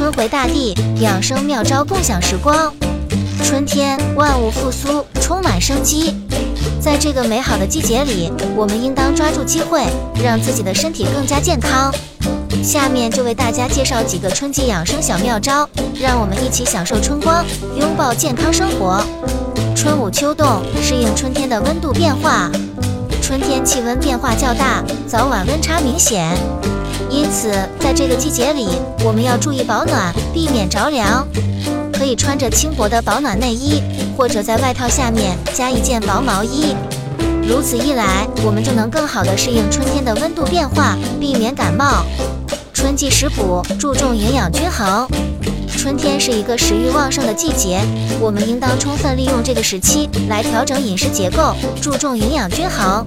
春回大地，养生妙招共享时光。春天，万物复苏，充满生机。在这个美好的季节里，我们应当抓住机会，让自己的身体更加健康。下面就为大家介绍几个春季养生小妙招，让我们一起享受春光，拥抱健康生活。春捂秋冻，适应春天的温度变化。春天气温变化较大，早晚温差明显，因此在这个季节里，我们要注意保暖，避免着凉。可以穿着轻薄的保暖内衣，或者在外套下面加一件薄毛衣。如此一来，我们就能更好地适应春天的温度变化，避免感冒。春季食补注重营养均衡。春天是一个食欲旺盛的季节，我们应当充分利用这个时期来调整饮食结构，注重营养均衡。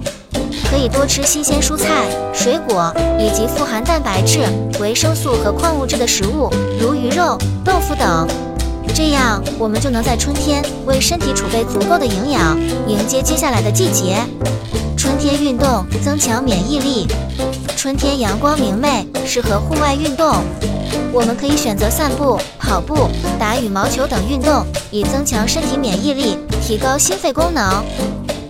可以多吃新鲜蔬菜、水果以及富含蛋白质、维生素和矿物质的食物，如鱼肉、豆腐等。这样，我们就能在春天为身体储备足够的营养，迎接接下来的季节。天运动增强免疫力。春天阳光明媚，适合户外运动。我们可以选择散步、跑步、打羽毛球等运动，以增强身体免疫力，提高心肺功能。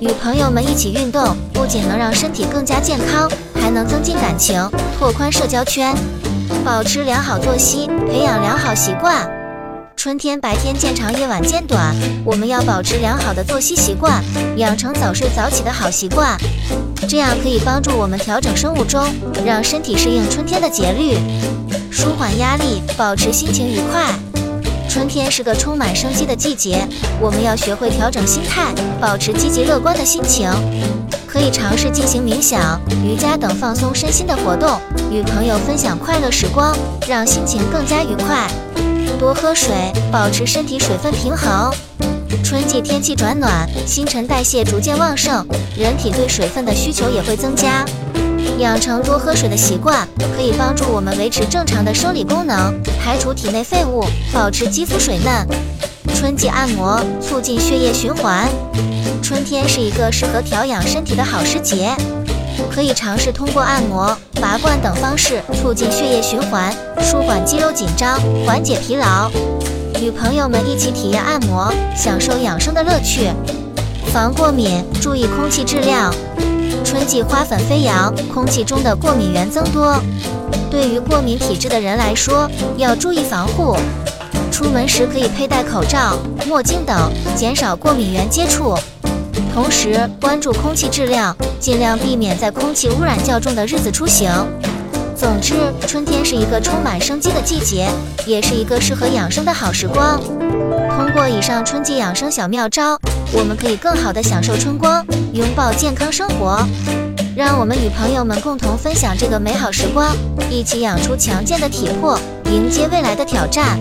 与朋友们一起运动，不仅能让身体更加健康，还能增进感情，拓宽社交圈。保持良好作息，培养良好习惯。春天白天渐长，夜晚渐短，我们要保持良好的作息习惯，养成早睡早起的好习惯，这样可以帮助我们调整生物钟，让身体适应春天的节律，舒缓压力，保持心情愉快。春天是个充满生机的季节，我们要学会调整心态，保持积极乐观的心情，可以尝试进行冥想、瑜伽等放松身心的活动，与朋友分享快乐时光，让心情更加愉快。多喝水，保持身体水分平衡。春季天气转暖，新陈代谢逐渐旺盛，人体对水分的需求也会增加。养成多喝水的习惯，可以帮助我们维持正常的生理功能，排除体内废物，保持肌肤水嫩。春季按摩，促进血液循环。春天是一个适合调养身体的好时节。可以尝试通过按摩、拔罐等方式促进血液循环，舒缓肌肉紧张，缓解疲劳。与朋友们一起体验按摩，享受养生的乐趣。防过敏，注意空气质量。春季花粉飞扬，空气中的过敏源增多。对于过敏体质的人来说，要注意防护。出门时可以佩戴口罩、墨镜等，减少过敏源接触。同时关注空气质量，尽量避免在空气污染较重的日子出行。总之，春天是一个充满生机的季节，也是一个适合养生的好时光。通过以上春季养生小妙招，我们可以更好的享受春光，拥抱健康生活。让我们与朋友们共同分享这个美好时光，一起养出强健的体魄，迎接未来的挑战。